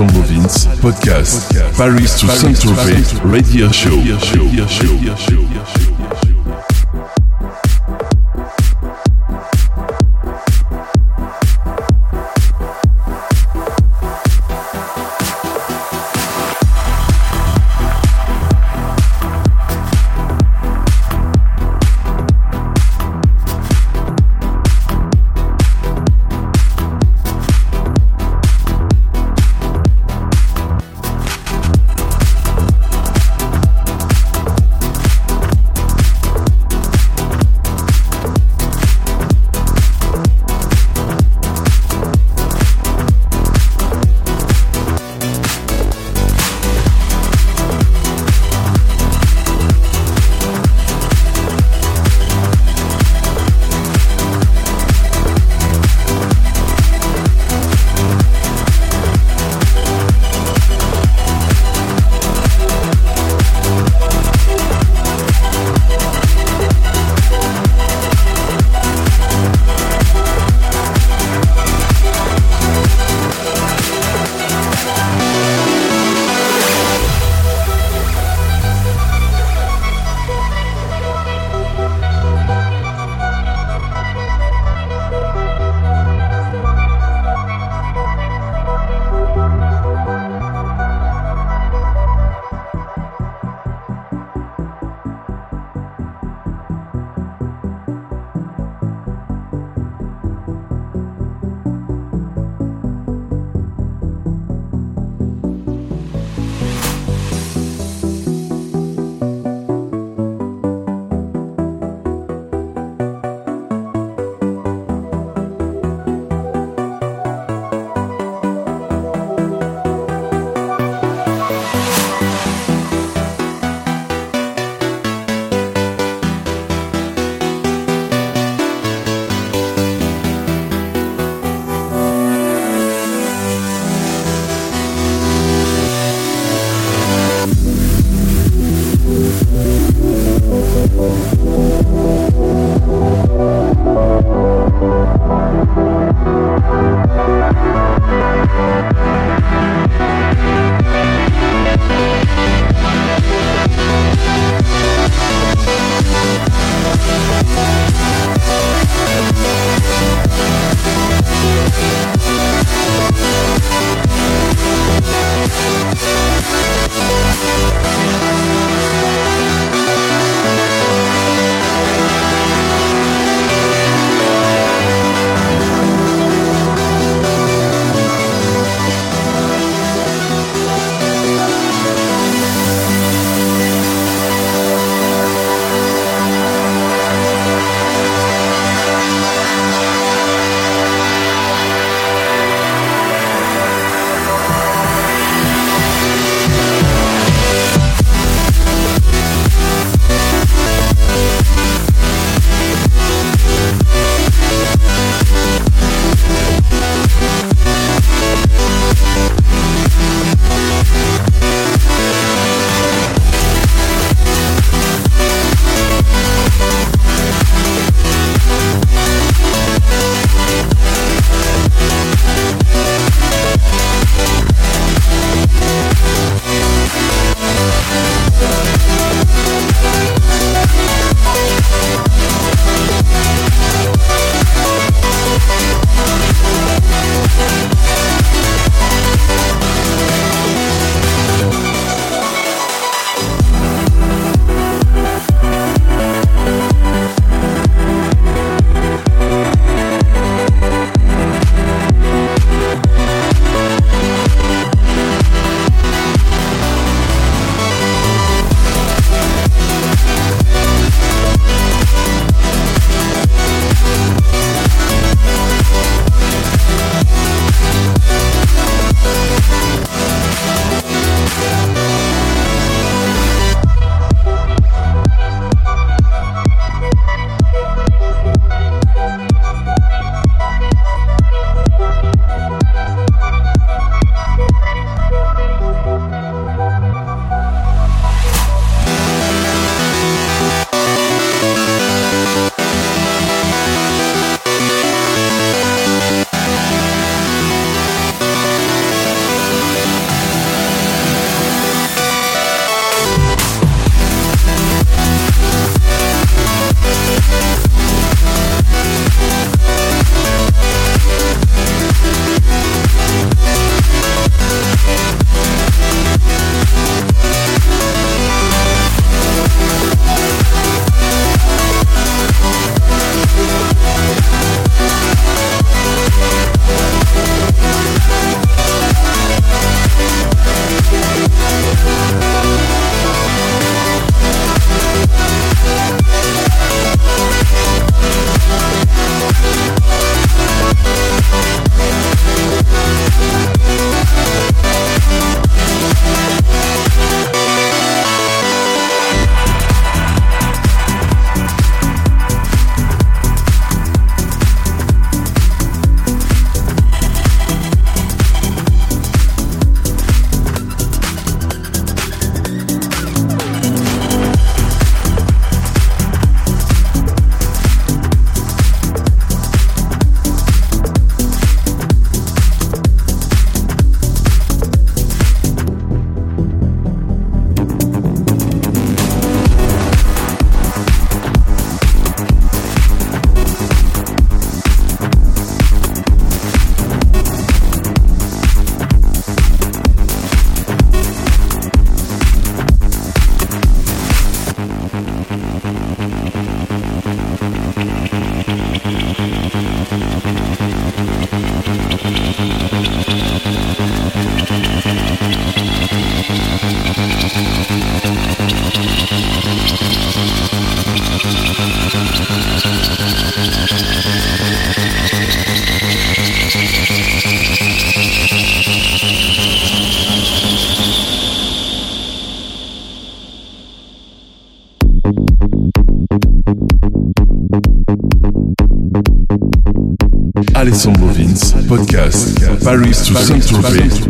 Vince, podcast, Paris to Saint-Tropez, radio show.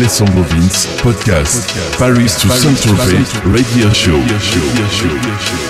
Alessandro Vince, podcast, Paris to Saint-Tropez, radio show.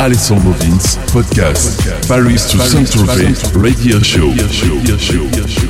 Alessandro Vince, podcast, Paris to Saint-Tropez, radio show.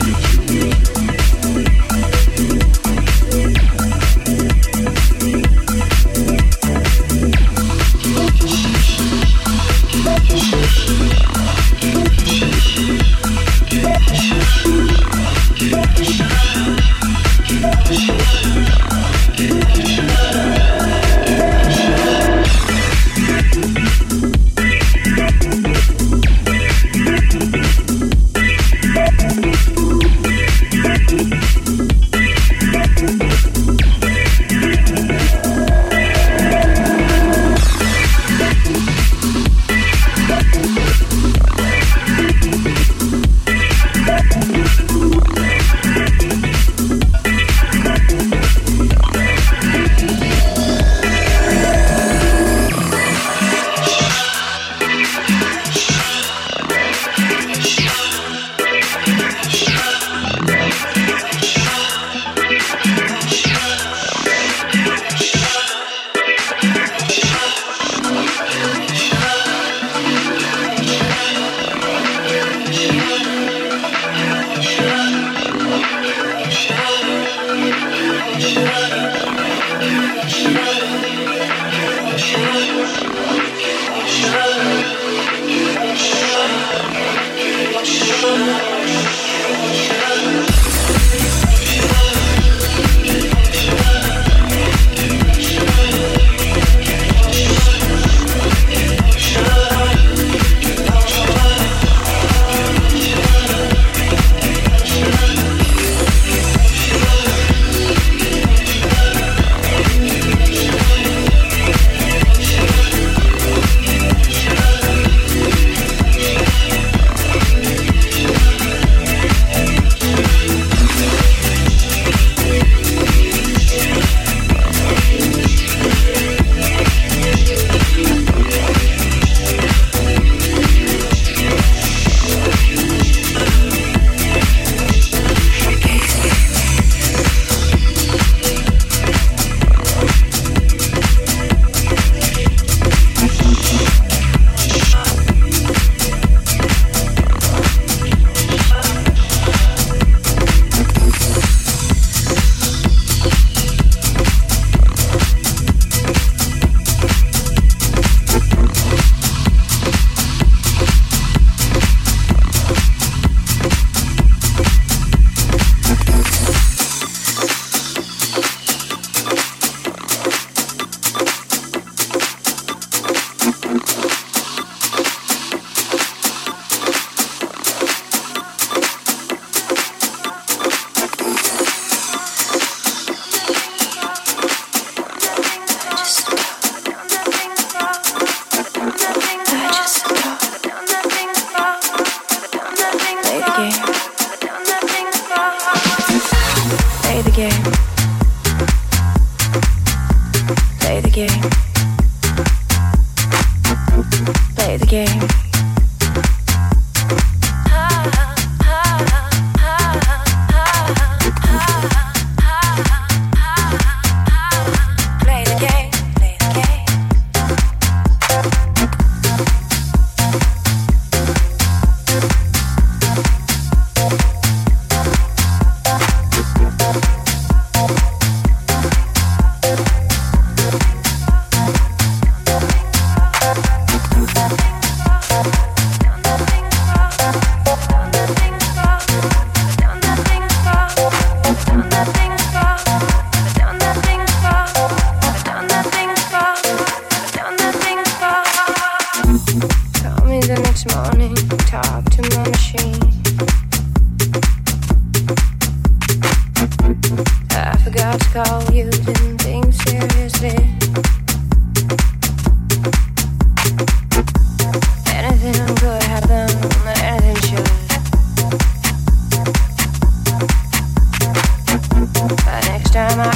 My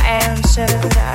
I